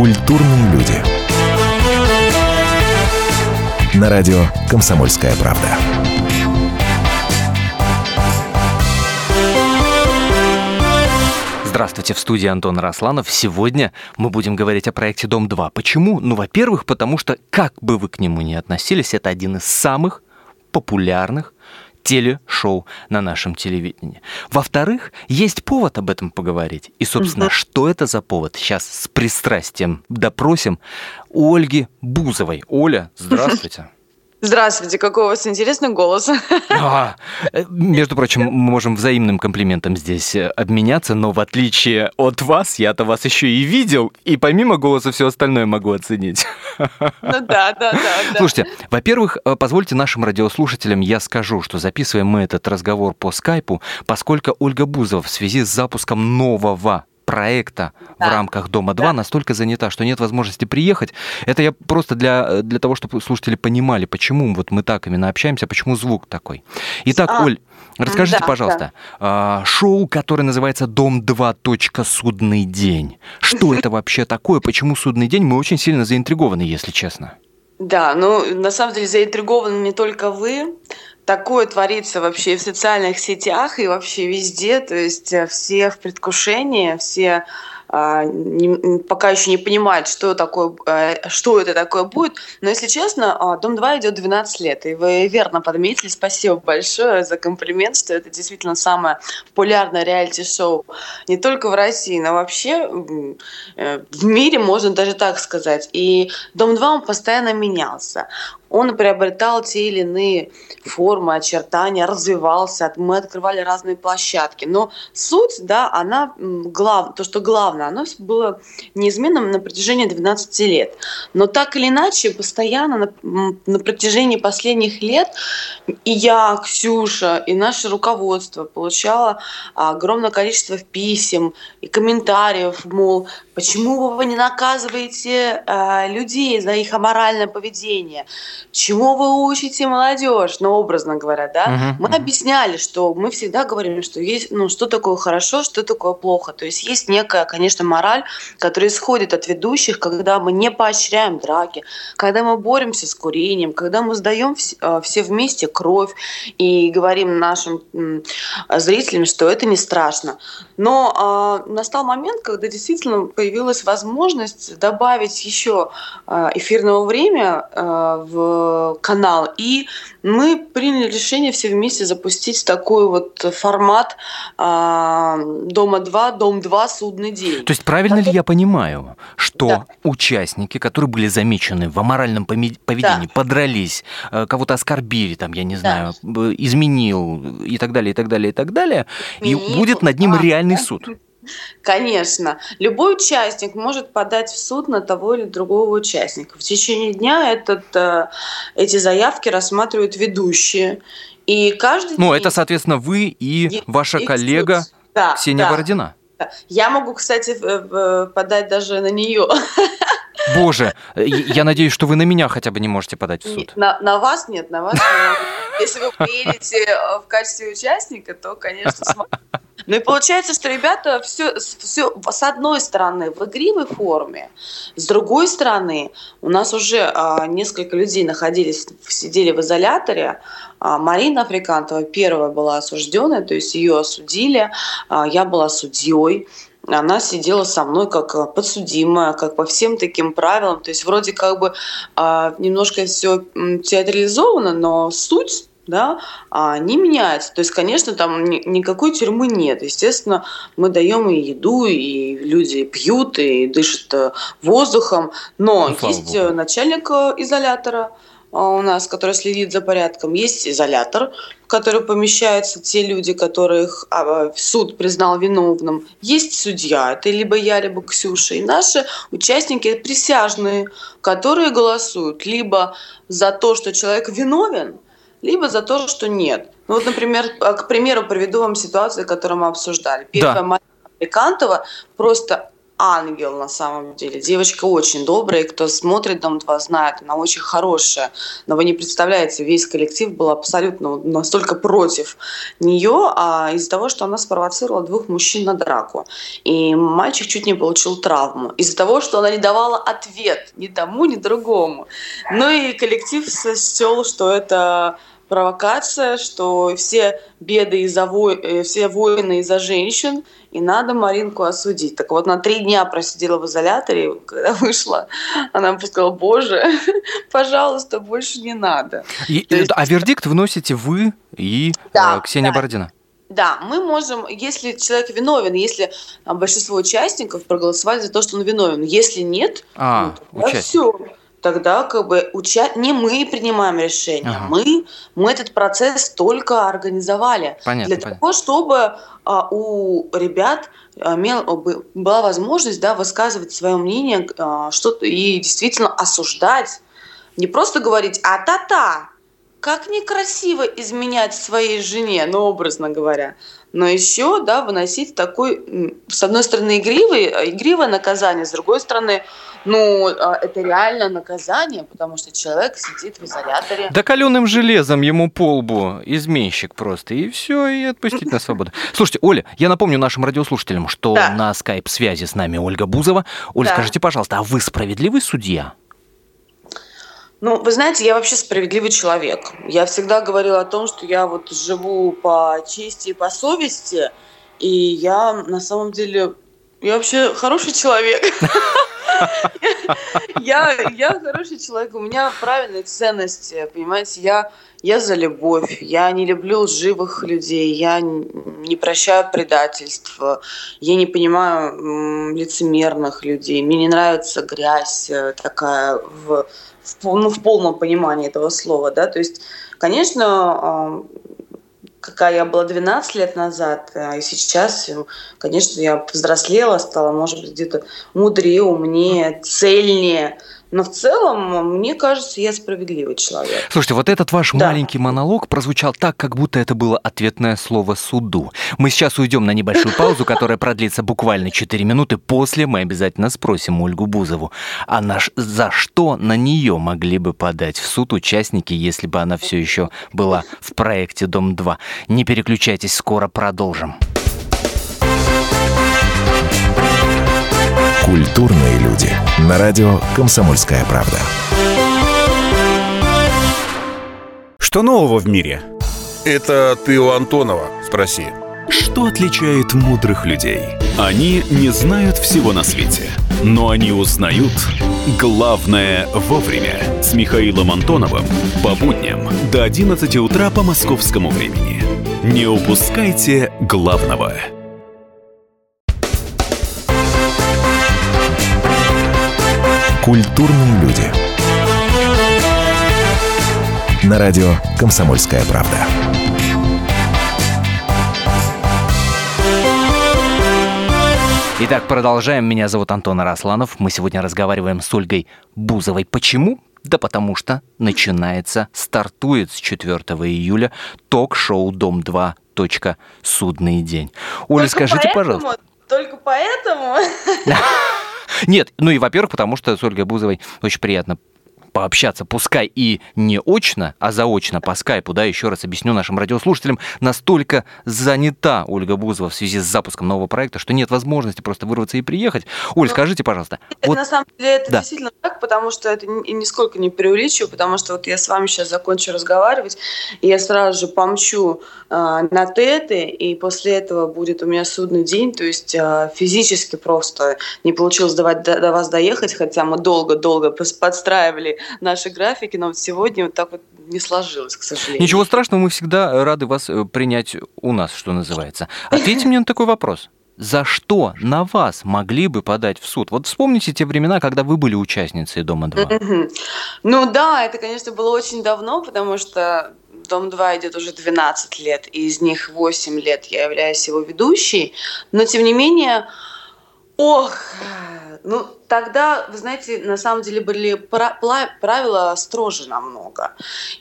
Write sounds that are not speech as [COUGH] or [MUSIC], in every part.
Культурные люди. На радио «Комсомольская правда». Здравствуйте, в студии Антон Росланов. Сегодня мы будем говорить о проекте «Дом-2». Почему? Ну, во-первых, потому что, как бы вы к нему ни относились, это один из самых популярных телешоу на нашем телевидении. Во-вторых, есть повод об этом поговорить. И, собственно, угу. что это за повод? Сейчас с пристрастием допросим Ольги Бузовой. Оля, здравствуйте. [LAUGHS] Здравствуйте, какой у вас интересный голос. [LAUGHS] А, между прочим, мы можем взаимным комплиментом здесь э, обменяться, но в отличие от вас, я-то вас еще и видел, и помимо голоса все остальное могу оценить. Ну да, да, да. Слушайте, во-первых, э, позвольте нашим радиослушателям я скажу, что записываем мы этот разговор по скайпу, поскольку Ольга Бузова в связи с запуском нового проекта да. в рамках Дома-2 да. настолько занята, что нет возможности приехать. Это я просто для, для того, чтобы слушатели понимали, почему вот мы так именно общаемся, почему звук такой. Итак, а, Оль, расскажите, да, пожалуйста, да. шоу, которое называется «Дом-2. Судный день». Что это вообще такое? Почему судный день? Мы очень сильно заинтригованы, если честно. Да, ну, на самом деле заинтригованы не только вы, такое творится вообще в социальных сетях и вообще везде. То есть э, все в предвкушении, все а, пока еще не понимают, что, такое, э, что это такое будет. Но, если честно, а, «Дом-2» идет 12 лет. И вы верно подметили. Спасибо большое за комплимент, что это действительно самое популярное реалити-шоу не только в России, но вообще э, в мире, можно даже так сказать. И «Дом-2» он постоянно менялся он приобретал те или иные формы, очертания, развивался, мы открывали разные площадки. Но суть, да, она, глав, то, что главное, оно было неизменным на протяжении 12 лет. Но так или иначе, постоянно на, на протяжении последних лет и я, Ксюша, и наше руководство получало огромное количество писем и комментариев, мол, почему вы не наказываете э, людей за их аморальное поведение? Чему вы учите молодежь? Ну, образно говоря, да? Uh-huh, мы uh-huh. объясняли, что мы всегда говорим, что есть, ну, что такое хорошо, что такое плохо. То есть есть некая, конечно, мораль, которая исходит от ведущих, когда мы не поощряем драки, когда мы боремся с курением, когда мы сдаем все, э, все вместе кровь и говорим нашим зрителям, что это не страшно. Но э, настал момент, когда действительно появилась возможность добавить еще э, эфирного времени э, в канал, и мы приняли решение все вместе запустить такой вот формат э, Дома 2, Дом 2, Судный день. То есть правильно Потом... ли я понимаю, что да. участники, которые были замечены в аморальном поведении, да. подрались, э, кого-то оскорбили, там, я не знаю, да. изменил и так далее, и так далее, и так далее, и будет над ним а, реальный реальный суд. Конечно. Любой участник может подать в суд на того или другого участника. В течение дня этот, э, эти заявки рассматривают ведущие. И каждый Ну, день... это, соответственно, вы и, и ваша и коллега да, Ксения да. Бородина. Я могу, кстати, подать даже на нее. [LAUGHS] Боже, я надеюсь, что вы на меня хотя бы не можете подать в суд. На, на вас нет, на вас нет. Если вы приедете э, в качестве участника, то, конечно, смогу. Ну и получается, что ребята все, все с одной стороны в игривой форме, с другой стороны у нас уже а, несколько людей находились, сидели в изоляторе. А, Марина Африкантова первая была осужденная, то есть ее осудили, а, я была судьей она сидела со мной как э, подсудимая, как по всем таким правилам. То есть вроде как бы немножко все театрализовано, но суть да, а не меняется. То есть, конечно, там ни, никакой тюрьмы нет. Естественно, мы даем и еду, и люди пьют, и дышат э, воздухом. Но ну, есть Богу. начальник изолятора, а, у нас, который следит за порядком. Есть изолятор, в который помещаются те люди, которых а, суд признал виновным. Есть судья, это либо я, либо Ксюша. И наши участники присяжные, которые голосуют либо за то, что человек виновен, либо за то, что нет. Ну вот, например, а, к примеру, приведу вам ситуацию, которую мы обсуждали. Первая да. Мария Априкантова просто ангел на самом деле. Девочка очень добрая, и кто смотрит «Дом-2» знает, она очень хорошая. Но вы не представляете, весь коллектив был абсолютно настолько против нее, а из-за того, что она спровоцировала двух мужчин на драку. И мальчик чуть не получил травму. Из-за того, что она не давала ответ ни тому, ни другому. Ну и коллектив счел, что это провокация, что все беды из-за вой... Э, все войны из-за женщин, и надо Маринку осудить. Так вот, на три дня просидела в изоляторе, когда [LAUGHS] вышла, она сказала, боже, [LAUGHS] пожалуйста, больше не надо. И, есть... А вердикт вносите вы и да, э, Ксения да. Бородина? Да, мы можем, если человек виновен, если большинство участников проголосовали за то, что он виновен, если нет, а, ну, все тогда как бы уча... не мы принимаем решение, ага. мы, мы этот процесс только организовали понятно, для понятно. того, чтобы а, у ребят а, была возможность да, высказывать свое мнение а, что и действительно осуждать, не просто говорить «а та-та», как некрасиво изменять своей жене, ну, образно говоря, но еще, да, выносить такой, с одной стороны, игривый, игривое наказание, с другой стороны, ну, а, это реально наказание, потому что человек сидит в изоляторе. Да каленым железом ему полбу, изменщик просто, и все, и отпустить на [LAUGHS] свободу. Слушайте, Оля, я напомню нашим радиослушателям, что да. на скайп-связи с нами Ольга Бузова. Оля, да. скажите, пожалуйста, а вы справедливый судья? Ну, вы знаете, я вообще справедливый человек. Я всегда говорила о том, что я вот живу по чести и по совести, и я на самом деле, я вообще хороший человек. [LAUGHS] Я, я хороший человек, у меня правильные ценности, понимаете, я, я за любовь, я не люблю лживых людей, я не прощаю предательства, я не понимаю лицемерных людей, мне не нравится грязь э, такая в, в, ну, в полном понимании этого слова, да, то есть, конечно, какая я была 12 лет назад, а и сейчас, конечно, я повзрослела, стала, может быть, где-то мудрее, умнее, цельнее. Но в целом, мне кажется, я справедливый человек. Слушайте, вот этот ваш да. маленький монолог прозвучал так, как будто это было ответное слово суду. Мы сейчас уйдем на небольшую паузу, которая продлится буквально 4 минуты. После мы обязательно спросим Ольгу Бузову, а наш, за что на нее могли бы подать в суд участники, если бы она все еще была в проекте «Дом-2». Не переключайтесь, скоро продолжим. Культурные люди. На радио «Комсомольская правда». Что нового в мире? Это ты у Антонова спроси. Что отличает мудрых людей? Они не знают всего на свете, но они узнают главное вовремя. С Михаилом Антоновым по будням до 11 утра по московскому времени. Не упускайте главного. Культурные люди. На радио «Комсомольская правда». Итак, продолжаем. Меня зовут Антон Арасланов. Мы сегодня разговариваем с Ольгой Бузовой. Почему? Да потому что начинается, стартует с 4 июля ток-шоу «Дом-2. Судный день». Оля, Только скажите, поэтому, пожалуйста. Только поэтому? [LAUGHS] Нет, ну и, во-первых, потому что с Ольгой Бузовой очень приятно пообщаться, пускай и не очно, а заочно по скайпу, да, еще раз объясню нашим радиослушателям, настолько занята Ольга Бузова в связи с запуском нового проекта, что нет возможности просто вырваться и приехать. Оль, ну, скажите, пожалуйста. Это, вот... На самом деле это да. действительно так, потому что это нисколько не преувеличиваю, потому что вот я с вами сейчас закончу разговаривать, и я сразу же помчу э, на теты, и после этого будет у меня судный день, то есть э, физически просто не получилось до, до, до вас доехать, хотя мы долго-долго подстраивали наши графики, но вот сегодня вот так вот не сложилось, к сожалению. Ничего страшного, мы всегда рады вас э, принять у нас, что называется. Ответьте мне на такой вопрос. За что на вас могли бы подать в суд? Вот вспомните те времена, когда вы были участницей «Дома-2». Ну да, это, конечно, было очень давно, потому что Дом-2 идет уже 12 лет, и из них 8 лет я являюсь его ведущей. Но, тем не менее, ох, ну, тогда, вы знаете, на самом деле были правила строже намного.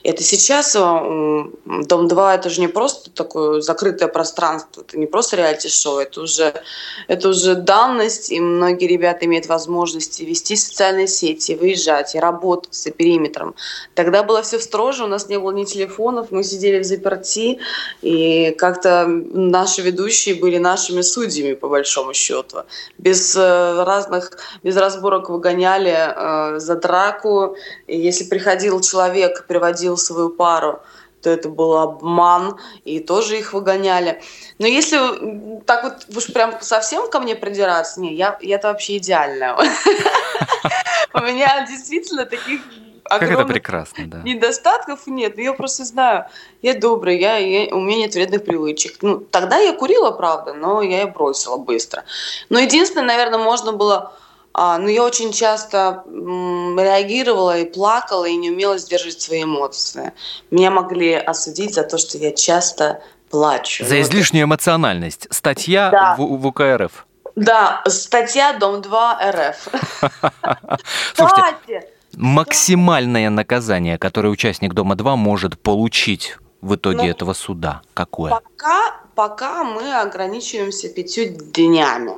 Это сейчас э, Дом-2 это же не просто такое закрытое пространство, это не просто реалити-шоу, это уже, это уже данность, и многие ребята имеют возможность вести социальные сети, выезжать и работать за периметром. Тогда было все строже, у нас не было ни телефонов, мы сидели в заперти, и как-то наши ведущие были нашими судьями, по большому счету. Без э, разных, без разборок выгоняли э, за драку. И если приходил человек, приводил свою пару, то это был обман, и тоже их выгоняли. Но если так вот уж прям совсем ко мне придираться, не, я, я-то вообще идеальная. [LAUGHS] У меня действительно таких как это прекрасно, да. Недостатков нет, я просто знаю, я добрый, я, я, у меня нет вредных привычек. Ну, тогда я курила, правда, но я и бросила быстро. Но единственное, наверное, можно было а, ну, я очень часто реагировала и плакала, и не умела сдерживать свои эмоции. Меня могли осудить за то, что я часто плачу. За излишнюю эмоциональность. Статья да. в, в УКРФ. Да, статья Дом-2 РФ. [LAUGHS] Слушайте, максимальное наказание, которое участник Дома-2 может получить в итоге ну, этого суда, какое? Пока, пока мы ограничиваемся пятью днями.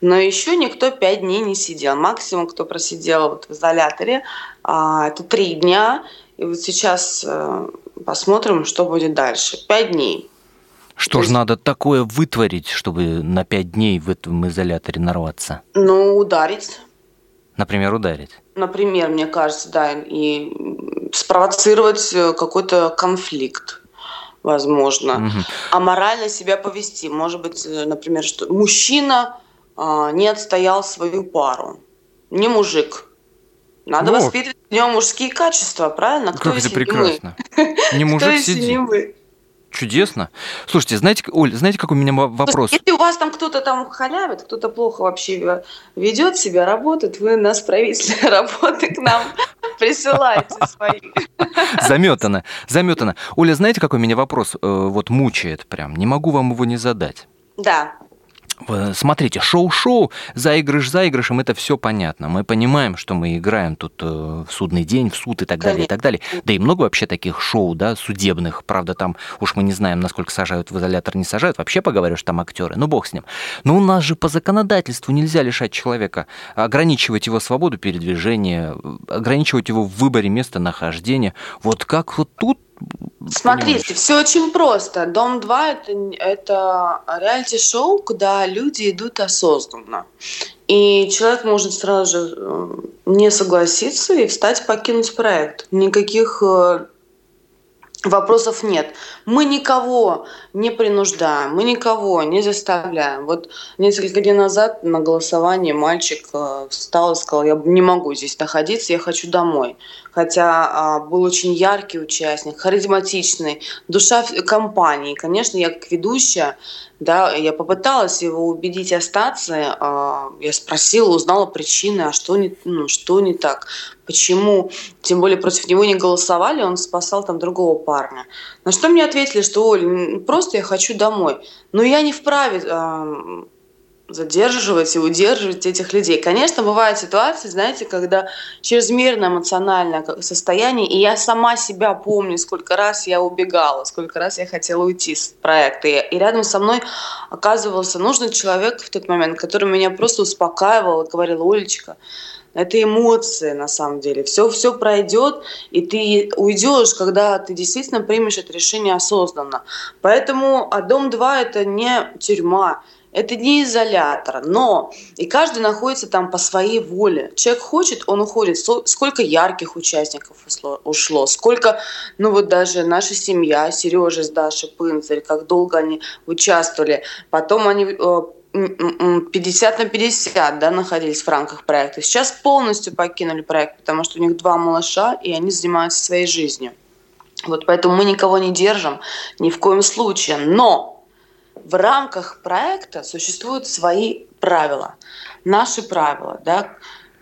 Но еще никто пять дней не сидел. Максимум, кто просидел вот в изоляторе, а, это три дня. И вот сейчас э, посмотрим, что будет дальше. Пять дней. Что же надо такое вытворить, чтобы на пять дней в этом изоляторе нарваться? Ну, ударить. Например, ударить. Например, мне кажется, да, и спровоцировать э, какой-то конфликт возможно, угу. а морально себя повести. Может быть, э, например, что мужчина а, не отстоял свою пару, не мужик. Надо ну, воспитывать в нем мужские качества, правильно? Кто как это прекрасно. Не [LAUGHS] мужик сидит. Чудесно. Слушайте, знаете, Оль, знаете, как у меня вопрос? Если у вас там кто-то там халявит, кто-то плохо вообще ведет себя, работает, вы на исправительной [LAUGHS] работы к нам присылайте свои. Заметано, заметано. Оля, знаете, какой меня вопрос э, вот мучает прям? Не могу вам его не задать. Да. Смотрите, шоу-шоу, заигрыш заигрышем, это все понятно. Мы понимаем, что мы играем тут э, в судный день, в суд и так далее, и так далее. Да и много вообще таких шоу, да, судебных. Правда, там уж мы не знаем, насколько сажают в изолятор, не сажают. Вообще поговорю, что там актеры. Ну, бог с ним. Но у нас же по законодательству нельзя лишать человека, ограничивать его свободу передвижения, ограничивать его в выборе места нахождения. Вот как вот тут Смотрите, все очень просто. Дом 2 это, это реалити-шоу, куда люди идут осознанно. И человек может сразу же э, не согласиться и встать покинуть проект. Никаких э, Вопросов нет. Мы никого не принуждаем, мы никого не заставляем. Вот несколько дней назад на голосовании мальчик э, встал и сказал, я не могу здесь находиться, я хочу домой. Хотя а, был очень яркий участник, харизматичный, душа компании. Конечно, я как ведущая да, я попыталась его убедить остаться. А, я спросила, узнала причины, а что не, ну, что не так, почему, тем более против него не голосовали, он спасал там другого парня. На что мне ответили, что, Оль, просто я хочу домой. Но я не вправе задерживать и удерживать этих людей. Конечно, бывают ситуации, знаете, когда чрезмерно эмоциональное состояние, и я сама себя помню, сколько раз я убегала, сколько раз я хотела уйти с проекта. И рядом со мной оказывался нужный человек в тот момент, который меня просто успокаивал и говорил, Олечка, это эмоции на самом деле. Все, все пройдет, и ты уйдешь, когда ты действительно примешь это решение осознанно. Поэтому а Дом 2 это не тюрьма, это не изолятор, но и каждый находится там по своей воле. Человек хочет, он уходит. Сколько ярких участников ушло, сколько, ну вот даже наша семья, Сережа с Дашей Пынцарь, как долго они участвовали. Потом они 50 на 50 да, находились в рамках проекта. Сейчас полностью покинули проект, потому что у них два малыша, и они занимаются своей жизнью. Вот поэтому мы никого не держим ни в коем случае. Но в рамках проекта существуют свои правила. Наши правила, да,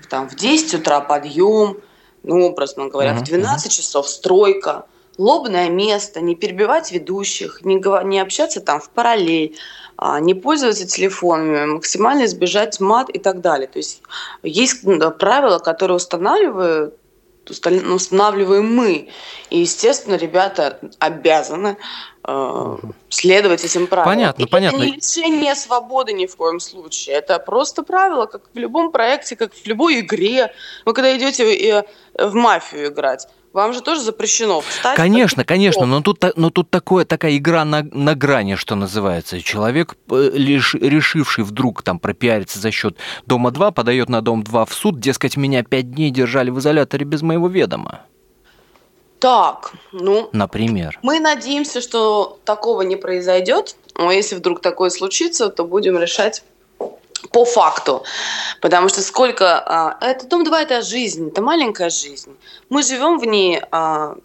там в 10 утра подъем, ну, образно говоря, uh-huh. в 12 часов стройка, лобное место, не перебивать ведущих, не, не общаться там в параллель, а, не пользоваться телефонами, максимально избежать мат и так далее. То есть есть правила, которые устанавливают устанавливаем мы. И, естественно, ребята обязаны э, следовать этим правилам. Понятно, и понятно. Это не лишение свободы ни в коем случае. Это просто правило, как в любом проекте, как в любой игре. Вы когда идете в мафию играть, вам же тоже запрещено встать. Конечно, конечно, но тут, но тут такое, такая игра на, на грани, что называется. Человек, э, лишь решивший вдруг там пропиариться за счет Дома-2, подает на Дом-2 в суд, дескать, меня пять дней держали в изоляторе без моего ведома. Так, ну... Например. Мы надеемся, что такого не произойдет. Но если вдруг такое случится, то будем решать по факту. Потому что сколько... А, это Дом-2 – это жизнь, это маленькая жизнь. Мы живем в ней, а,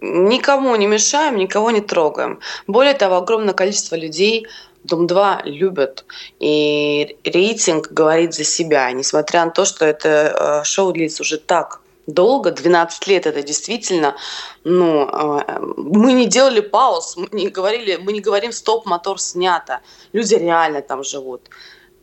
никому не мешаем, никого не трогаем. Более того, огромное количество людей Дом-2 любят. И рейтинг говорит за себя. Несмотря на то, что это а, шоу длится уже так долго, 12 лет это действительно, ну, мы не делали пауз, мы не говорили, мы не говорим стоп, мотор снято. Люди реально там живут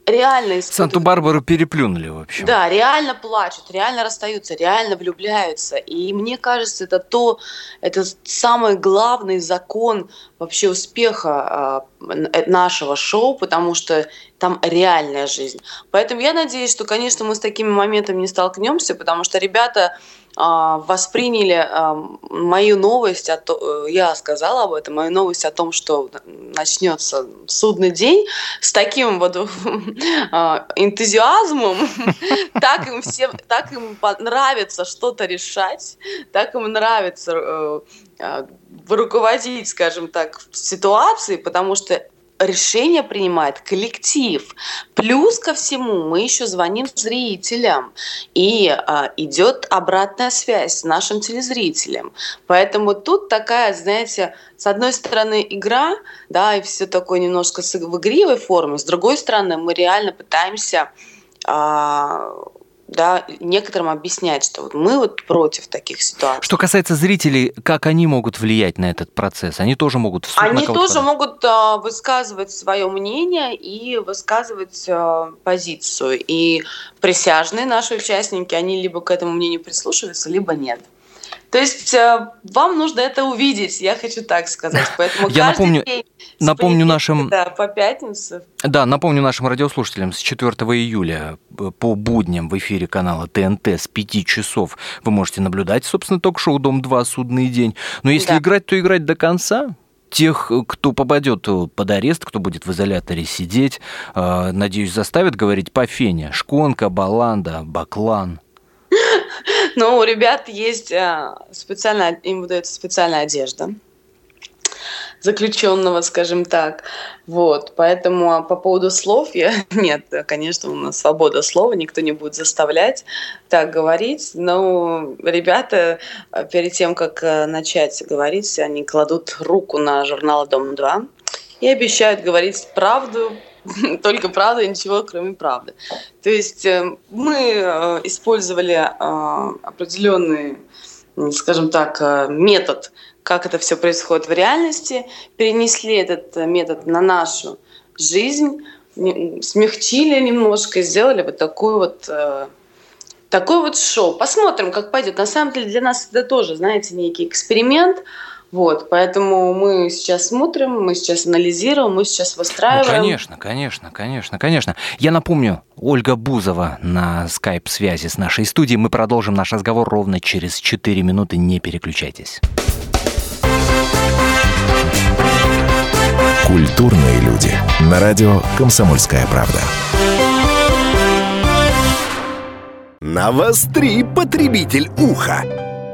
реально испытывают. Санту-Барбару переплюнули, в общем. Да, реально плачут, реально расстаются, реально влюбляются. И мне кажется, это то, это самый главный закон вообще успеха э, нашего шоу, потому что там реальная жизнь. Поэтому я надеюсь, что, конечно, мы с такими моментами не столкнемся, потому что ребята а, восприняли а, мою новость, о то, э, я сказала об этом, мою новость о том, что начнется судный день с таким вот [LAUGHS] а, энтузиазмом, [LAUGHS] так им всем, так им нравится что-то решать, так им нравится э, руководить, скажем так, ситуацией, потому что решение принимает коллектив. Плюс ко всему мы еще звоним зрителям, и а, идет обратная связь с нашим телезрителем. Поэтому тут такая, знаете, с одной стороны игра, да, и все такое немножко в игривой форме, с другой стороны мы реально пытаемся а, да, некоторым объяснять, что вот мы вот против таких ситуаций. Что касается зрителей, как они могут влиять на этот процесс? Они тоже могут в суд Они тоже подать? могут а, высказывать свое мнение и высказывать а, позицию. И присяжные наши участники, они либо к этому мнению прислушиваются, либо нет. То есть э, вам нужно это увидеть, я хочу так сказать. [LAUGHS] Поэтому я напомню, день напомню нашим... Да, по пятницам. Да, напомню нашим радиослушателям, с 4 июля э, по будням в эфире канала ТНТ с 5 часов вы можете наблюдать, собственно, ток-шоу «Дом-2. Судный день». Но если да. играть, то играть до конца, тех, кто попадет под арест, кто будет в изоляторе сидеть, э, надеюсь, заставят говорить по фене. Шконка, Баланда, Баклан. [LAUGHS] Но у ребят есть э, специальная, им выдается специальная одежда заключенного, скажем так. Вот, поэтому а, по поводу слов я... [LAUGHS] Нет, конечно, у нас свобода слова, никто не будет заставлять так говорить, но ребята а, перед тем, как э, начать говорить, они кладут руку на журнал «Дом-2» и обещают говорить правду, [LAUGHS] только правда и ничего, кроме правды. То есть э, мы э, использовали э, определенный, скажем так, метод, как это все происходит в реальности, перенесли этот метод на нашу жизнь, смягчили немножко и сделали вот такой вот такой вот шоу. Посмотрим, как пойдет. На самом деле для нас это тоже, знаете, некий эксперимент. Вот, поэтому мы сейчас смотрим, мы сейчас анализируем, мы сейчас выстраиваем. Ну, конечно, конечно, конечно, конечно. Я напомню, Ольга Бузова на скайп-связи с нашей студией. Мы продолжим наш разговор ровно через 4 минуты. Не переключайтесь. Культурные люди. На радио «Комсомольская правда». Навостри, потребитель уха!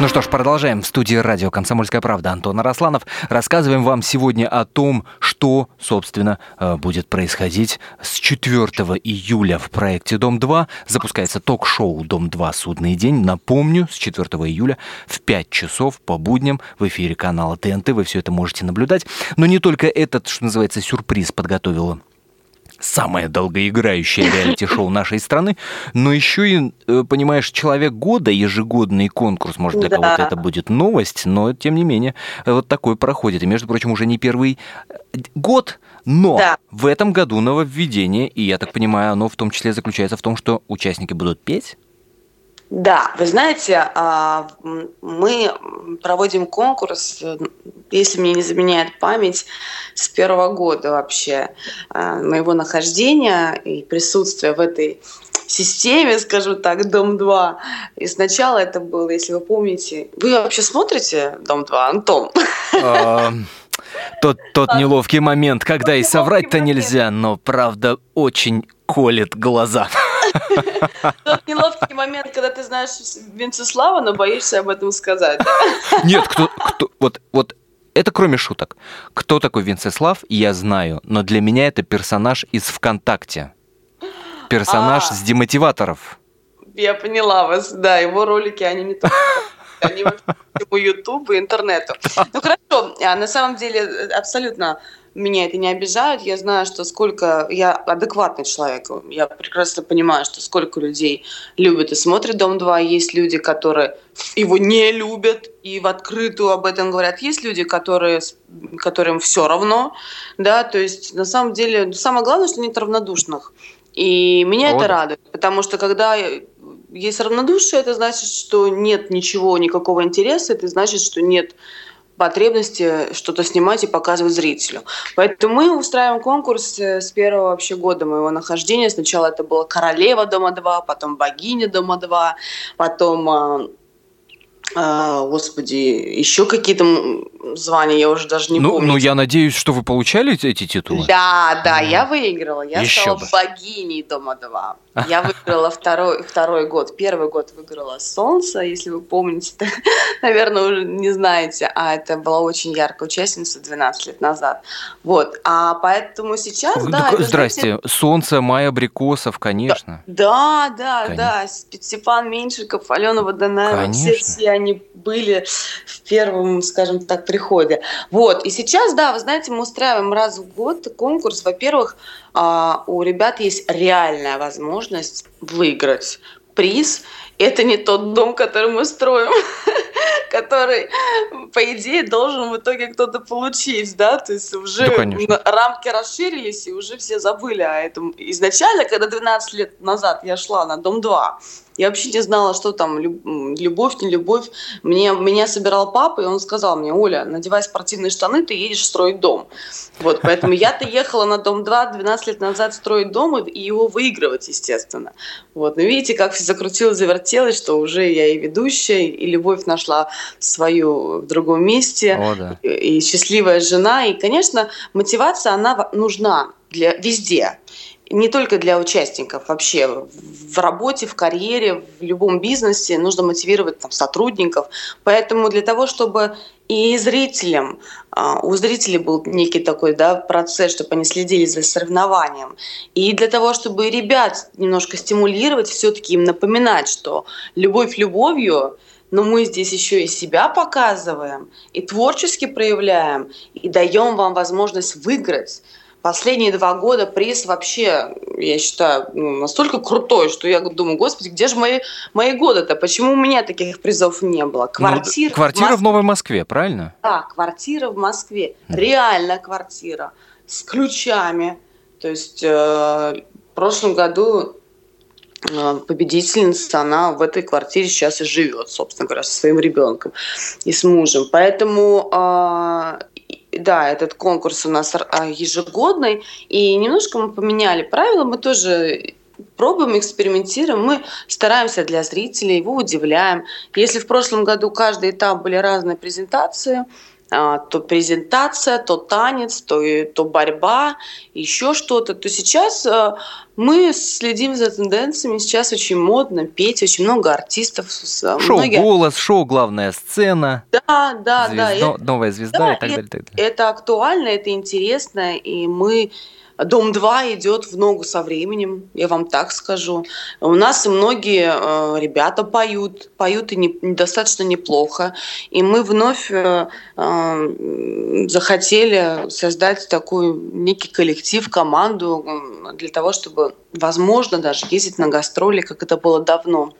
Ну что ж, продолжаем. В студии радио «Комсомольская правда» Антон Арасланов. Рассказываем вам сегодня о том, что, собственно, э, будет происходить с 4 июля в проекте «Дом-2». Запускается ток-шоу «Дом-2. Судный день». Напомню, с 4 июля в 5 часов по будням в эфире канала ТНТ. Вы все это можете наблюдать. Но не только этот, что называется, сюрприз подготовила самое долгоиграющее реалити-шоу нашей страны, но еще и, э, понимаешь, человек года, ежегодный конкурс, может, для да. кого-то это будет новость, но, тем не менее, вот такой проходит. И, между прочим, уже не первый э, год, но да. в этом году нововведение, и, я так понимаю, оно в том числе заключается в том, что участники будут петь, да, вы знаете, а, мы проводим конкурс, если мне не заменяет память, с первого года вообще а, моего нахождения и присутствия в этой системе, скажу так, Дом-2. И сначала это было, если вы помните... Вы вообще смотрите Дом-2, Антон? Тот, тот неловкий момент, когда и соврать-то нельзя, но правда очень колет глаза. Тот неловкий момент, когда ты знаешь Венцеслава, но боишься об этом сказать. Нет, кто, кто, вот, вот это кроме шуток. Кто такой Венцеслав, я знаю, но для меня это персонаж из ВКонтакте. Персонаж а, с демотиваторов. Я поняла вас, да, его ролики, они не только они по Ютубу и интернету. Ну хорошо, а на самом деле абсолютно меня это не обижает. Я знаю, что сколько... Я адекватный человек. Я прекрасно понимаю, что сколько людей любят и смотрят «Дом-2». Есть люди, которые его не любят и в открытую об этом говорят. Есть люди, которые, которым все равно. Да? То есть, на самом деле, самое главное, что нет равнодушных. И меня вот. это радует, потому что когда есть равнодушие, это значит, что нет ничего, никакого интереса, это значит, что нет потребности что-то снимать и показывать зрителю. Поэтому мы устраиваем конкурс э, с первого вообще года моего нахождения. Сначала это была «Королева дома 2», потом «Богиня дома 2», потом а, а, господи, еще какие-то звания, я уже даже не ну, помню. Ну, я надеюсь, что вы получали эти титулы. Да, да, я выиграла. Я Еще стала бы. богиней Дома 2. Я выиграла второй, второй год. Первый год выиграла Солнце, если вы помните, [LAUGHS] наверное, уже не знаете. А это была очень яркая участница 12 лет назад. Вот. А поэтому сейчас, да... Здрасте. Знаете, Солнце, Майя Абрикосов, конечно. Да, да, конечно. да. Степан Меньшиков, Алена Водонаева. Все, все они были в первом, скажем так, приходе. Вот. И сейчас, да, вы знаете, мы устраиваем раз в год конкурс. Во-первых, а, у ребят есть реальная возможность выиграть приз. Это не тот дом, который мы строим, [LAUGHS] который, по идее, должен в итоге кто-то получить, да, то есть уже да, рамки расширились, и уже все забыли о этом. Изначально, когда 12 лет назад я шла на Дом-2, я вообще не знала, что там, любовь, не любовь. Мне, меня собирал папа, и он сказал мне, Оля, надевай спортивные штаны, ты едешь строить дом. Вот, поэтому я-то ехала на дом 2 12 лет назад строить дом и его выигрывать, естественно. Вот, но видите, как все закрутилось, завертелось, что уже я и ведущая, и любовь нашла свою в другом месте, О, да. и, и счастливая жена. И, конечно, мотивация, она нужна для везде не только для участников, вообще в работе, в карьере, в любом бизнесе нужно мотивировать там, сотрудников. Поэтому для того, чтобы и зрителям, а, у зрителей был некий такой да, процесс, чтобы они следили за соревнованием. И для того, чтобы ребят немножко стимулировать, все-таки им напоминать, что любовь любовью, но мы здесь еще и себя показываем, и творчески проявляем, и даем вам возможность выиграть. Последние два года приз вообще, я считаю, ну, настолько крутой, что я думаю, господи, где же мои, мои годы-то? Почему у меня таких призов не было? Ну, квартира, ну, квартира в, в Новой Москве, правильно? Да, квартира в Москве. Реальная квартира с ключами. То есть э, в прошлом году э, победительница, она в этой квартире сейчас и живет, собственно говоря, со своим ребенком и с мужем. Поэтому э, да, этот конкурс у нас а, ежегодный, и немножко мы поменяли правила, мы тоже пробуем, экспериментируем, мы стараемся для зрителей, его удивляем. Если в прошлом году каждый этап были разные презентации, то презентация, то танец, то, то борьба, еще что-то, то сейчас а, мы следим за тенденциями. Сейчас очень модно петь, очень много артистов. Шоу многие... «Голос», шоу «Главная сцена». Да, да, звезда, да. Это, новая звезда да, и так далее, так далее. Это актуально, это интересно, и мы Дом 2 идет в ногу со временем, я вам так скажу. У нас многие э, ребята поют, поют и не, достаточно неплохо. И мы вновь э, э, захотели создать такой некий коллектив, команду для того, чтобы, возможно, даже ездить на гастроли, как это было давно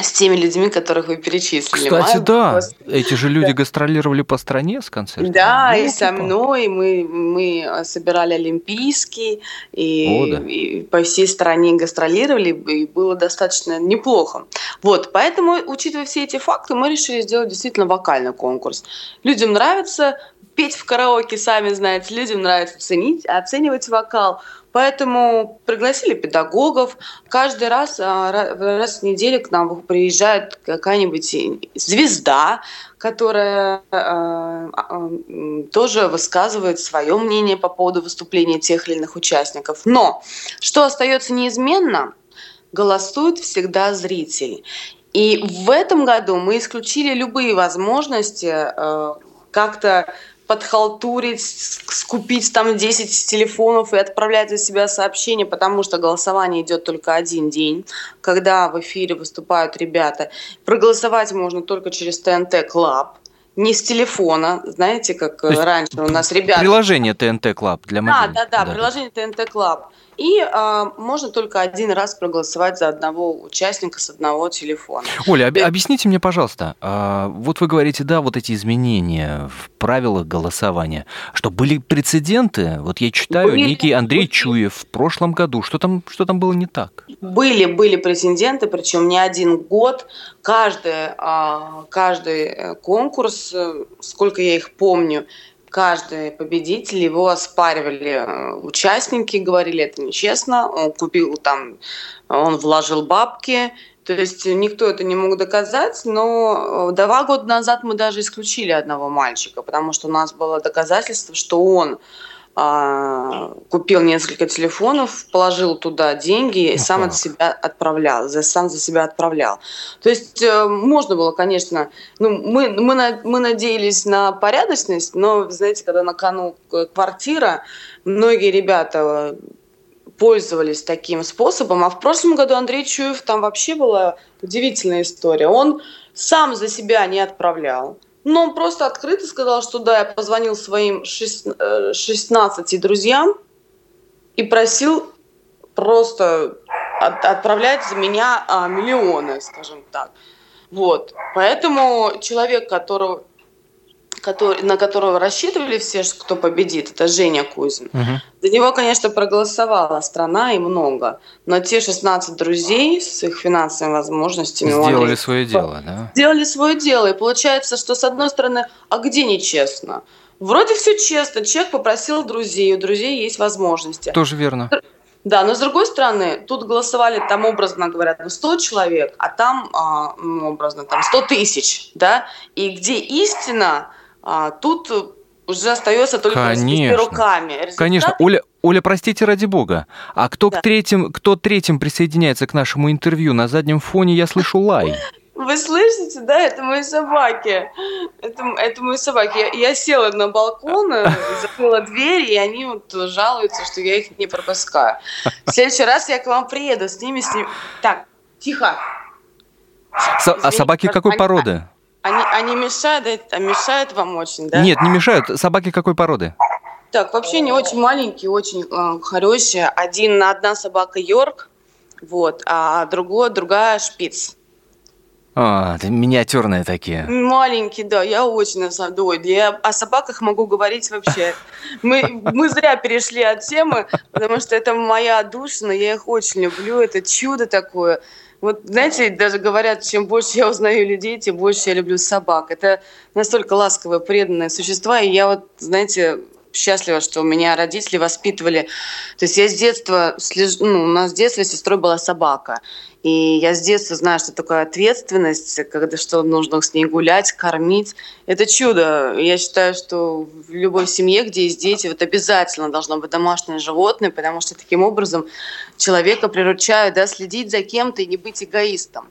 с теми людьми, которых вы перечислили. Кстати, Май, да, просто... эти же люди гастролировали по стране с концертами. Да, ну, и со мной мы, мы собирали Олимпийский, и, О, да. и по всей стране гастролировали, и было достаточно неплохо. Вот, поэтому, учитывая все эти факты, мы решили сделать действительно вокальный конкурс. Людям нравится петь в караоке, сами знаете, людям нравится ценить, оценивать вокал. Поэтому пригласили педагогов. Каждый раз, а, раз в неделю к нам приезжает какая-нибудь звезда, которая а, а, тоже высказывает свое мнение по поводу выступления тех или иных участников. Но что остается неизменно, голосует всегда зритель. И в этом году мы исключили любые возможности как-то подхалтурить, скупить там 10 телефонов и отправлять за себя сообщения, потому что голосование идет только один день, когда в эфире выступают ребята. Проголосовать можно только через ТНТ Club, не с телефона, знаете, как раньше у нас ребята. Приложение ТНТ Club для мобильных. Да, да, да, да, приложение ТНТ Club. И э, можно только один раз проголосовать за одного участника с одного телефона. Оля, об, объясните мне, пожалуйста, э, вот вы говорите, да, вот эти изменения в правилах голосования, что были прецеденты, вот я читаю, были, некий Андрей были. Чуев в прошлом году, что там, что там было не так? Были, были прецеденты, причем не один год, каждый, а, каждый э, конкурс, э, сколько я их помню, каждый победитель, его оспаривали э, участники, говорили, это нечестно, он купил там, он вложил бабки, то есть никто это не мог доказать, но два года назад мы даже исключили одного мальчика, потому что у нас было доказательство, что он купил несколько телефонов, положил туда деньги и ну, сам от себя отправлял, за, сам за себя отправлял. То есть э, можно было, конечно, ну, мы, мы, мы надеялись на порядочность, но, знаете, когда на кону квартира, многие ребята пользовались таким способом. А в прошлом году Андрей Чуев, там вообще была удивительная история. Он сам за себя не отправлял но он просто открыто сказал, что да, я позвонил своим 16 э, друзьям и просил просто от, отправлять за меня а, миллионы, скажем так. Вот. Поэтому человек, которого который, на которого рассчитывали все, кто победит, это Женя Кузин. Угу. За него, конечно, проголосовала страна и много. Но те 16 друзей с их финансовыми возможностями... Сделали они, свое дело, да? Сделали свое дело. И получается, что с одной стороны, а где нечестно? Вроде все честно. Человек попросил друзей, у друзей есть возможности. Тоже верно. Да, но с другой стороны, тут голосовали там, образно говоря, 100 человек, а там, а, ну, образно, там 100 тысяч, да? И где истина, а, тут уже остается только Конечно. руками. Результаты... Конечно, Оля, Оля, простите ради бога. А кто да. к третьим, кто третьим присоединяется к нашему интервью? На заднем фоне я слышу лай. Вы слышите, да? Это мои собаки. Это, это мои собаки. Я, я села на балкон, э, закрыла дверь, и они вот жалуются, что я их не пропускаю. В следующий раз я к вам приеду с ними, с ними. Так, тихо. Со- а собаки какой породы? Они, они мешают, а мешают вам очень, да? Нет, не мешают. Собаки какой породы? Так, вообще не очень маленькие, очень э, хорошие. Один, одна собака Йорк, вот, а другой, другая шпиц. А, миниатюрные такие. Маленькие, да, я очень на самом деле. Я о собаках могу говорить вообще. Мы, мы зря перешли от темы, потому что это моя душа, но я их очень люблю. Это чудо такое. Вот, знаете, даже говорят, чем больше я узнаю людей, тем больше я люблю собак. Это настолько ласковые, преданные существа. И я вот, знаете, счастлива, что у меня родители воспитывали. То есть я с детства, ну, у нас с детства сестрой была собака. И я с детства знаю, что такое ответственность, когда что нужно с ней гулять, кормить. Это чудо. Я считаю, что в любой семье, где есть дети, вот обязательно должно быть домашнее животное, потому что таким образом человека приручают да, следить за кем-то и не быть эгоистом.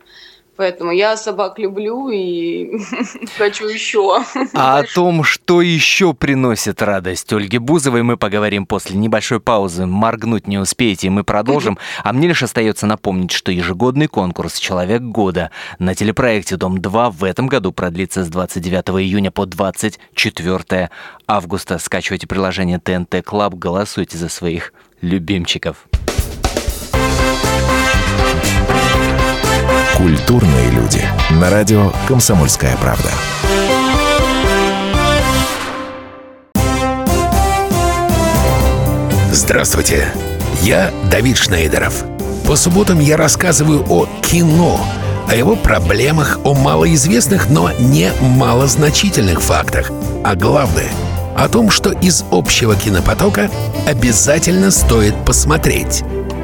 Поэтому я собак люблю и [LAUGHS] хочу еще. А о том, что еще приносит радость Ольге Бузовой, мы поговорим после небольшой паузы. Моргнуть не успеете, и мы продолжим. А мне лишь остается напомнить, что ежегодный конкурс «Человек года» на телепроекте «Дом-2» в этом году продлится с 29 июня по 24 августа. Скачивайте приложение ТНТ Club, голосуйте за своих любимчиков. Культурные люди. На радио «Комсомольская правда». Здравствуйте, я Давид Шнейдеров. По субботам я рассказываю о кино, о его проблемах, о малоизвестных, но не малозначительных фактах. А главное — о том, что из общего кинопотока обязательно стоит посмотреть.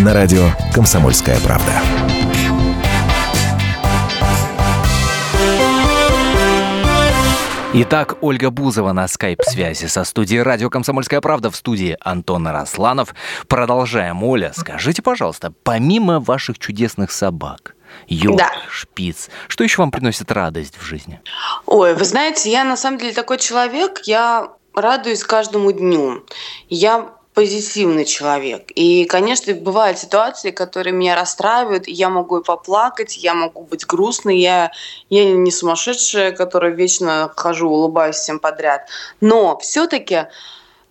На радио «Комсомольская правда». Итак, Ольга Бузова на скайп-связи со студией «Радио Комсомольская правда» в студии Антон Росланов. Продолжаем. Оля, скажите, пожалуйста, помимо ваших чудесных собак, Йорк, да. шпиц. Что еще вам приносит радость в жизни? Ой, вы знаете, я на самом деле такой человек, я радуюсь каждому дню. Я позитивный человек. И, конечно, бывают ситуации, которые меня расстраивают, я могу и поплакать, я могу быть грустной, я, я не сумасшедшая, которая вечно хожу, улыбаюсь всем подряд. Но все-таки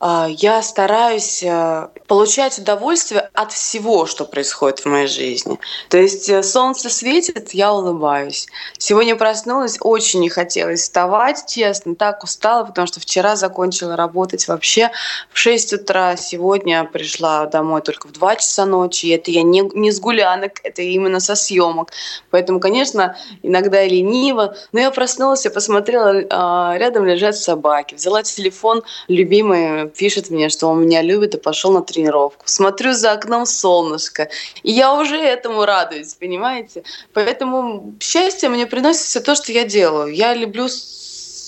я стараюсь э, получать удовольствие от всего, что происходит в моей жизни. То есть э, солнце светит, я улыбаюсь. Сегодня проснулась, очень не хотелось вставать, честно, так устала, потому что вчера закончила работать вообще в 6 утра, сегодня пришла домой только в 2 часа ночи. И это я не, не с гулянок, это именно со съемок. Поэтому, конечно, иногда и лениво. Но я проснулась и посмотрела, а, рядом лежат собаки. Взяла телефон, любимый пишет мне, что он меня любит и пошел на тренировку. Смотрю за окном солнышко. И я уже этому радуюсь, понимаете? Поэтому счастье мне приносит все то, что я делаю. Я люблю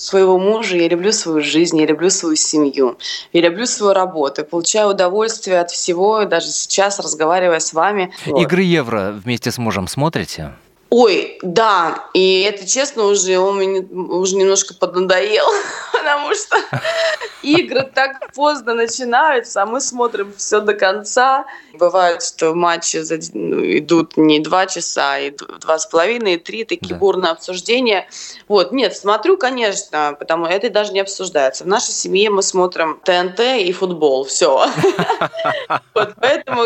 своего мужа, я люблю свою жизнь, я люблю свою семью, я люблю свою работу, получаю удовольствие от всего, даже сейчас разговаривая с вами. Игры Евро вместе с мужем смотрите? Ой, да, и это честно уже он мне уже немножко поднадоел, [LAUGHS] потому что [LAUGHS] игры так поздно начинаются, а мы смотрим все до конца. Бывает, что матчи ну, идут не два часа, и два с половиной, и три такие да. бурные обсуждения. Вот, нет, смотрю, конечно, потому это даже не обсуждается. В нашей семье мы смотрим ТНТ и футбол, все. [LAUGHS] Поэтому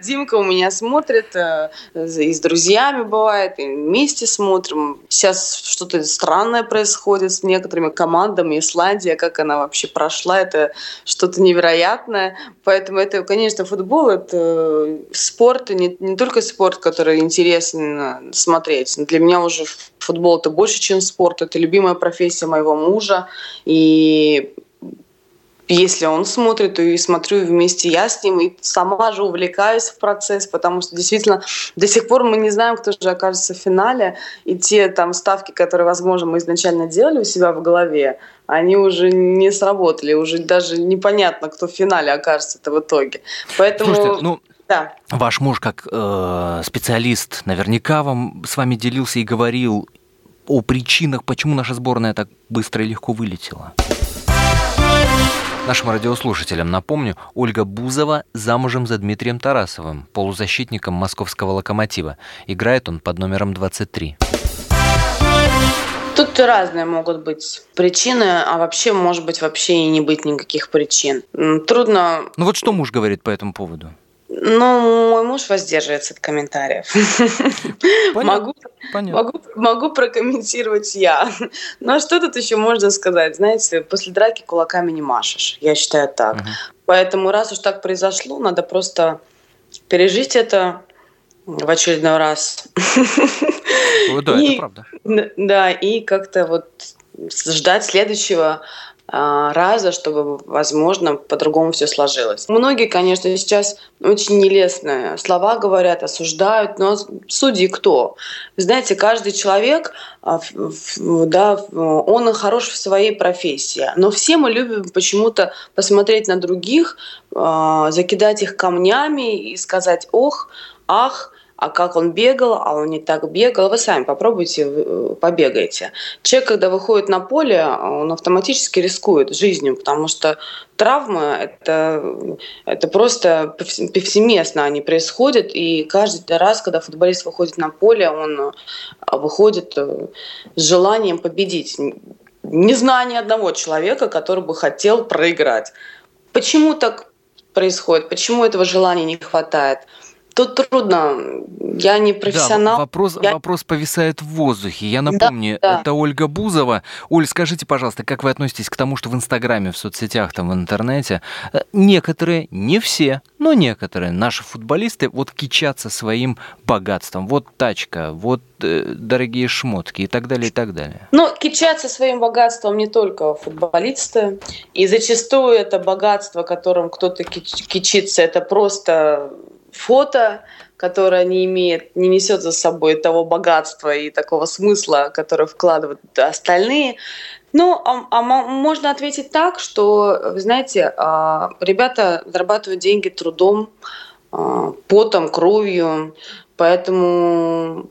Димка у меня смотрит, э, и с друзьями бывает, вместе смотрим. Сейчас что-то странное происходит с некоторыми командами. Исландия, как она вообще прошла, это что-то невероятное. Поэтому это, конечно, футбол, это спорт, и не, не только спорт, который интересно смотреть. Для меня уже футбол это больше, чем спорт. Это любимая профессия моего мужа. И если он смотрит, то и смотрю вместе я с ним, и сама же увлекаюсь в процесс, потому что действительно до сих пор мы не знаем, кто же окажется в финале, и те там ставки, которые, возможно, мы изначально делали у себя в голове, они уже не сработали, уже даже непонятно, кто в финале окажется это в итоге. Поэтому... Слушайте, ну, да. Ваш муж как э, специалист наверняка вам с вами делился и говорил о причинах, почему наша сборная так быстро и легко вылетела. Нашим радиослушателям напомню, Ольга Бузова замужем за Дмитрием Тарасовым, полузащитником московского локомотива. Играет он под номером 23. Тут разные могут быть причины, а вообще может быть вообще и не быть никаких причин. Трудно... Ну вот что муж говорит по этому поводу? Ну, мой муж воздерживается от комментариев. Понятно. Могу, могу, могу прокомментировать я. Ну а что тут еще можно сказать? Знаете, после драки кулаками не машешь. Я считаю так. Мгм. Поэтому раз уж так произошло, надо просто пережить это в очередной раз. Да, И- это правда. Да, и как-то вот ждать следующего раза, чтобы, возможно, по-другому все сложилось. Многие, конечно, сейчас очень нелестные слова говорят, осуждают, но судьи кто? Знаете, каждый человек, а, да, он хорош в своей профессии, но все мы любим почему-то посмотреть на других, а, закидать их камнями и сказать «ох», «ах», а как он бегал, а он не так бегал. Вы сами попробуйте, э, побегайте. Человек, когда выходит на поле, он автоматически рискует жизнью, потому что травмы это, это просто повс- повсеместно они происходят, и каждый раз, когда футболист выходит на поле, он э, выходит э, с желанием победить. Не знаю ни одного человека, который бы хотел проиграть. Почему так происходит? Почему этого желания не хватает? Тут трудно. Я не Да, профессионал. в- вопрос, Я- вопрос повисает в воздухе. Я напомню, да. это Ольга Бузова. Оль, скажите, пожалуйста, как вы относитесь к тому, что в Инстаграме, в соцсетях, там, в интернете э, некоторые, не все, но некоторые наши футболисты вот кичатся своим богатством. Вот тачка, вот э, дорогие шмотки и так далее, и так далее. Но кичатся своим богатством не только футболисты. И зачастую это богатство, которым кто-то кич- кичится, это просто фото, которое не имеет, не несет за собой того богатства и такого смысла, который вкладывают остальные. Ну, а, а мо- можно ответить так, что, вы знаете, а, ребята зарабатывают деньги трудом, а, потом, кровью, поэтому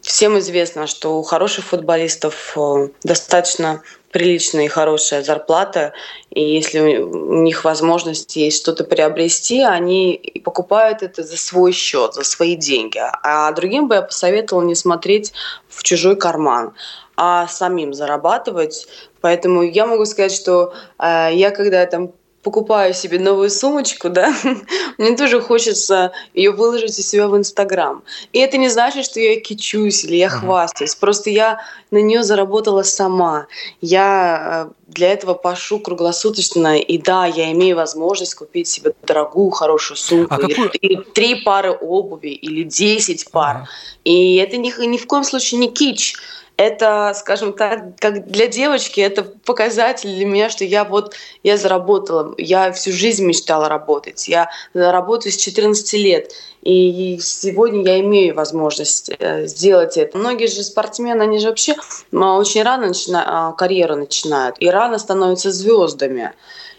всем известно, что у хороших футболистов э, достаточно приличная и хорошая зарплата, и если у них возможность есть что-то приобрести, они покупают это за свой счет, за свои деньги. А другим бы я посоветовала не смотреть в чужой карман, а самим зарабатывать. Поэтому я могу сказать, что э, я когда там покупаю себе новую сумочку, да, [LAUGHS] мне тоже хочется ее выложить у себя в Инстаграм. И это не значит, что я кичусь или я Мгм. хвастаюсь. Просто я на нее заработала сама. Я э, для этого пашу круглосуточно. И да, я имею возможность купить себе дорогую, хорошую сумку. А или, какую- или три пары обуви, или десять пар. Ага. И это ни, ни в коем случае не кич. Это, скажем так, как для девочки, это показатель для меня, что я вот, я заработала, я всю жизнь мечтала работать. Я работаю с 14 лет. И сегодня я имею возможность э, сделать это. Многие же спортсмены, они же вообще а, очень рано начина- а, карьеру начинают и рано становятся звездами.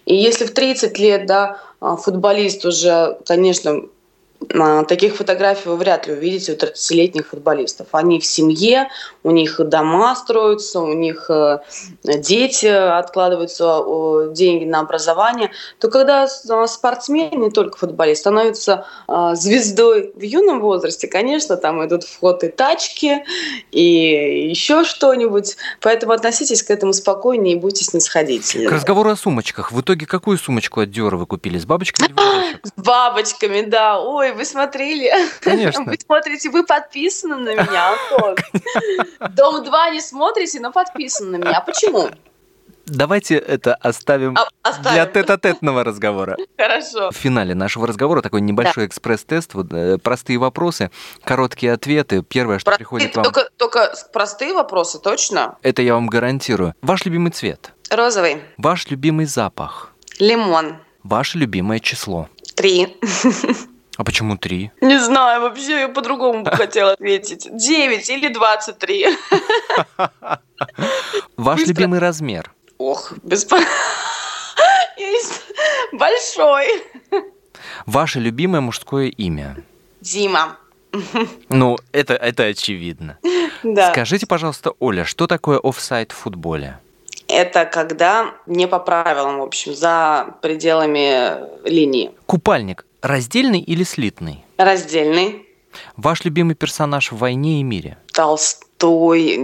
И если в 30 лет, да, футболист уже, конечно, таких фотографий вы вряд ли увидите у 30-летних футболистов. Они в семье, у них дома строятся, у них э, дети откладываются деньги на образование. То когда а, спортсмен, не только футболист, становится а, звездой в юном возрасте, конечно, там идут в ход и тачки, и еще что-нибудь. Поэтому относитесь к этому спокойнее и будьте снисходительны. К разговору о сумочках. В итоге какую сумочку от Диора вы купили? С горошек? [LAUGHS] С бабочками, да. Ой, вы смотрели. Конечно. Вы смотрите, вы подписаны на меня, Антон. [LAUGHS] Дом 2 не смотрите, но подписаны на меня. А Почему? Давайте это оставим А- для Оставим. тет-а-тетного разговора. Хорошо. В финале нашего разговора такой небольшой экспресс-тест, вот, э, простые вопросы, короткие ответы. Первое, что Простые- приходит вам, только, только простые вопросы, точно? это я вам гарантирую. Ваш любимый цвет, Розовый. ваш любимый запах, Лимон. ваше любимое число. Три. [LAUGHS] А почему три? Не знаю, вообще я по-другому бы [LAUGHS] хотела ответить. Девять или двадцать три. [LAUGHS] Ваш Быстро. любимый размер, Ох. Есть [LAUGHS] большой. ваше любимое мужское имя. Дима. Ну, это, это очевидно. Да. Скажите, пожалуйста, Оля, что такое офсайд в футболе? Это когда не по правилам, в общем, за пределами линии. Купальник раздельный или слитный? Раздельный. Ваш любимый персонаж в «Войне и мире»? Толстой.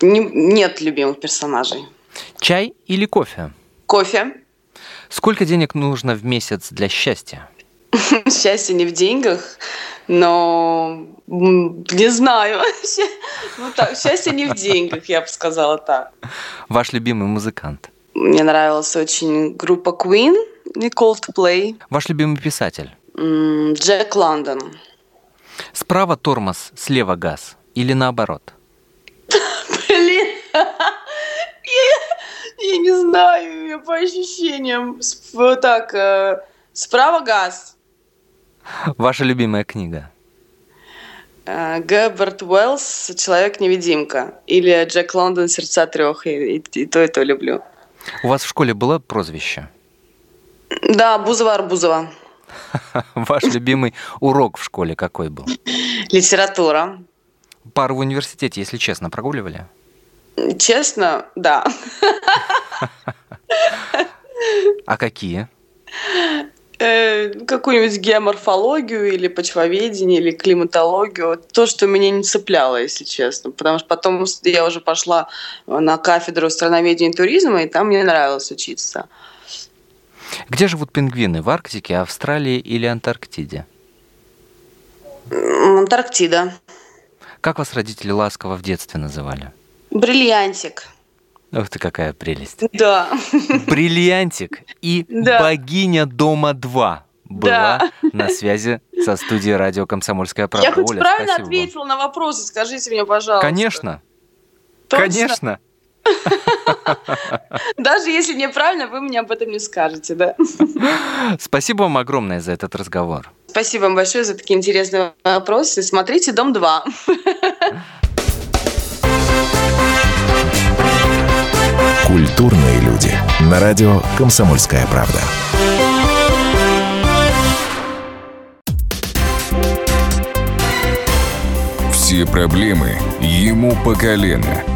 Не- нет любимых персонажей. Чай или кофе? Кофе. Сколько денег нужно в месяц для счастья? [LAUGHS] Счастье не в деньгах, но не знаю. Ну так, счастье не в деньгах, я бы сказала так. Ваш любимый музыкант? Мне нравилась очень группа Queen и Coldplay. Ваш любимый писатель? Джек Лондон. Справа тормоз, слева газ. Или наоборот? [LAUGHS] Блин, я, не знаю, я по ощущениям. Вот так, э, справа газ. Ваша любимая книга? Э, Герберт Уэллс «Человек-невидимка» или Джек Лондон «Сердца трех». И, и- и то, и то люблю. У вас в школе было прозвище? Да, Бузова-Арбузова. [LAUGHS] Ваш любимый урок в школе какой был? Литература. Пару в университете, если честно, прогуливали? Честно, да. [LAUGHS] А какие? Э, Какую-нибудь геоморфологию или почвоведение, или климатологию. То, что меня не цепляло, если честно. Потому что потом я уже пошла на кафедру страноведения и туризма, и там мне нравилось учиться. Где живут пингвины? В Арктике, Австралии или Антарктиде? Антарктида. Как вас родители ласково в детстве называли? Бриллиантик. Ух ты, какая прелесть. Да. Бриллиантик и Да. богиня дома 2 была Да. на связи со студией радио «Комсомольская правда». Я хоть Оля, правильно спасибо вам. ответила на вопросы, скажите мне, пожалуйста. Конечно, Точно? конечно. [LAUGHS] Даже если неправильно, вы мне об этом не скажете, да? Спасибо вам огромное за этот разговор. Спасибо вам большое за такие интересные вопросы. Смотрите «Дом 2». [LAUGHS] Культурные люди. На радио «Комсомольская правда». Все проблемы ему по колено.